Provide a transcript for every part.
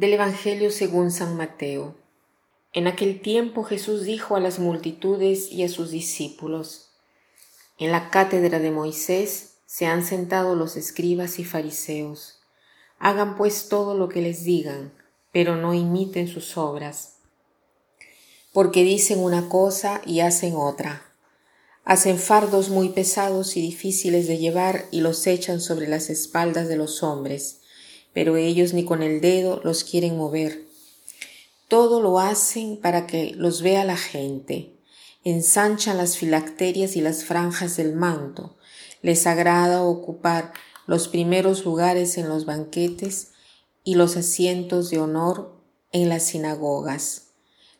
Del Evangelio según San Mateo. En aquel tiempo Jesús dijo a las multitudes y a sus discípulos, En la cátedra de Moisés se han sentado los escribas y fariseos. Hagan pues todo lo que les digan, pero no imiten sus obras, porque dicen una cosa y hacen otra. Hacen fardos muy pesados y difíciles de llevar y los echan sobre las espaldas de los hombres pero ellos ni con el dedo los quieren mover. Todo lo hacen para que los vea la gente. Ensanchan las filacterias y las franjas del manto. Les agrada ocupar los primeros lugares en los banquetes y los asientos de honor en las sinagogas.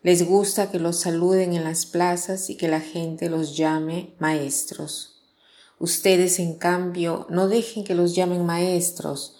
Les gusta que los saluden en las plazas y que la gente los llame maestros. Ustedes, en cambio, no dejen que los llamen maestros,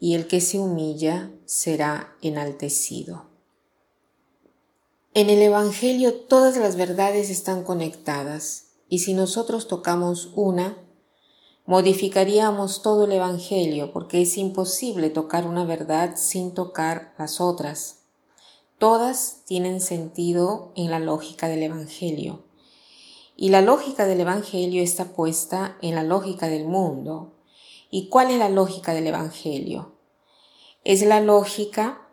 y el que se humilla será enaltecido. En el Evangelio todas las verdades están conectadas y si nosotros tocamos una, modificaríamos todo el Evangelio porque es imposible tocar una verdad sin tocar las otras. Todas tienen sentido en la lógica del Evangelio. Y la lógica del Evangelio está puesta en la lógica del mundo, ¿Y cuál es la lógica del Evangelio? Es la lógica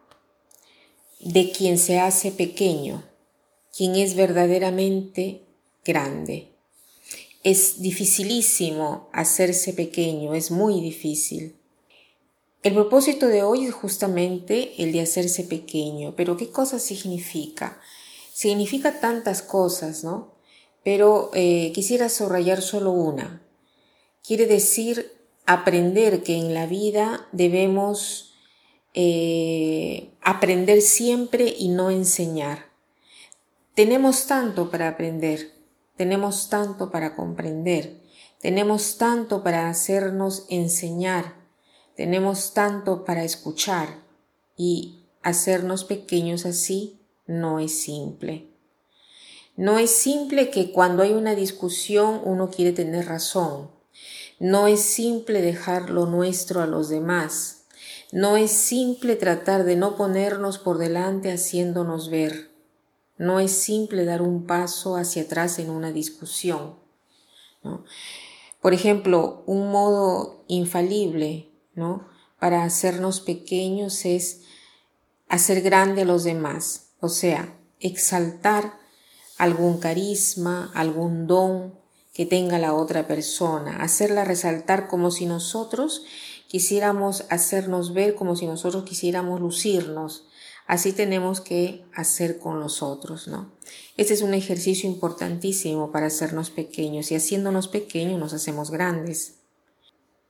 de quien se hace pequeño, quien es verdaderamente grande. Es dificilísimo hacerse pequeño, es muy difícil. El propósito de hoy es justamente el de hacerse pequeño, pero ¿qué cosa significa? Significa tantas cosas, ¿no? Pero eh, quisiera subrayar solo una. Quiere decir aprender que en la vida debemos eh, aprender siempre y no enseñar. Tenemos tanto para aprender, tenemos tanto para comprender, tenemos tanto para hacernos enseñar, tenemos tanto para escuchar y hacernos pequeños así no es simple. No es simple que cuando hay una discusión uno quiere tener razón, no es simple dejar lo nuestro a los demás. No es simple tratar de no ponernos por delante haciéndonos ver. No es simple dar un paso hacia atrás en una discusión. Por ejemplo, un modo infalible ¿no? para hacernos pequeños es hacer grande a los demás, o sea, exaltar algún carisma, algún don, que tenga la otra persona, hacerla resaltar como si nosotros quisiéramos hacernos ver, como si nosotros quisiéramos lucirnos. Así tenemos que hacer con los otros, ¿no? Este es un ejercicio importantísimo para hacernos pequeños y haciéndonos pequeños nos hacemos grandes.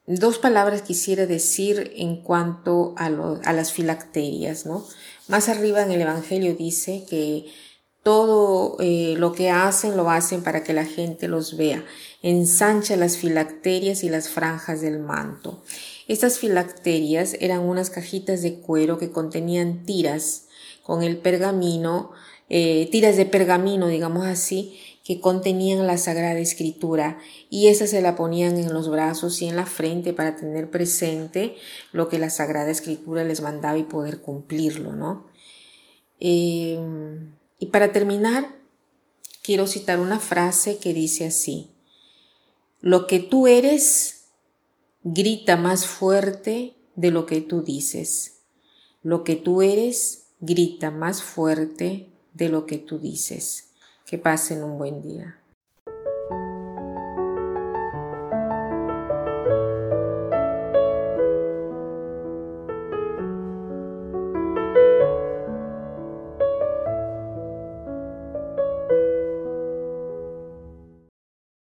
Dos palabras quisiera decir en cuanto a, a las filacterias, ¿no? Más arriba en el Evangelio dice que todo eh, lo que hacen lo hacen para que la gente los vea. Ensancha las filacterias y las franjas del manto. Estas filacterias eran unas cajitas de cuero que contenían tiras con el pergamino, eh, tiras de pergamino, digamos así, que contenían la Sagrada Escritura y esas se la ponían en los brazos y en la frente para tener presente lo que la Sagrada Escritura les mandaba y poder cumplirlo, ¿no? Eh, y para terminar, quiero citar una frase que dice así, lo que tú eres grita más fuerte de lo que tú dices. Lo que tú eres grita más fuerte de lo que tú dices. Que pasen un buen día.